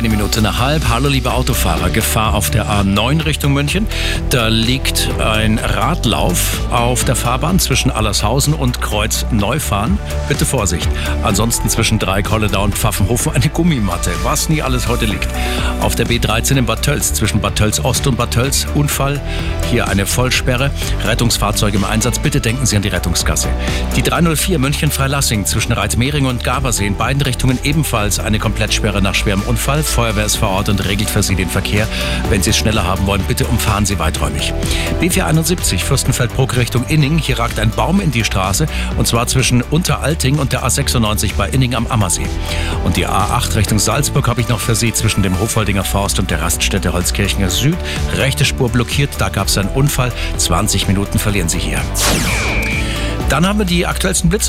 Eine Minute nach halb. Hallo liebe Autofahrer. Gefahr auf der A9 Richtung München. Da liegt ein Radlauf auf der Fahrbahn zwischen Allershausen und Kreuz Neufahren. Bitte Vorsicht. Ansonsten zwischen Dreikolledau und Pfaffenhofen eine Gummimatte. Was nie alles heute liegt. Auf der B13 in Bad Tölz zwischen Bad Tölz Ost und Bad Tölz Unfall. Hier eine Vollsperre. Rettungsfahrzeuge im Einsatz. Bitte denken Sie an die Rettungsgasse. Die 304 München Freilassing zwischen Reitmering und Gabersee in beiden Richtungen ebenfalls eine Komplettsperre nach schwerem Unfall. Feuerwehr ist vor Ort und regelt für Sie den Verkehr. Wenn Sie es schneller haben wollen, bitte umfahren Sie weiträumig. B471 Fürstenfeldbruck Richtung Inning. Hier ragt ein Baum in die Straße und zwar zwischen Unteralting und der A96 bei Inning am Ammersee. Und die A8 Richtung Salzburg habe ich noch für Sie zwischen dem Hofholdinger Forst und der Raststätte Holzkirchener Süd. Rechte Spur blockiert, da gab es einen Unfall. 20 Minuten verlieren Sie hier. Dann haben wir die aktuellsten Blitze.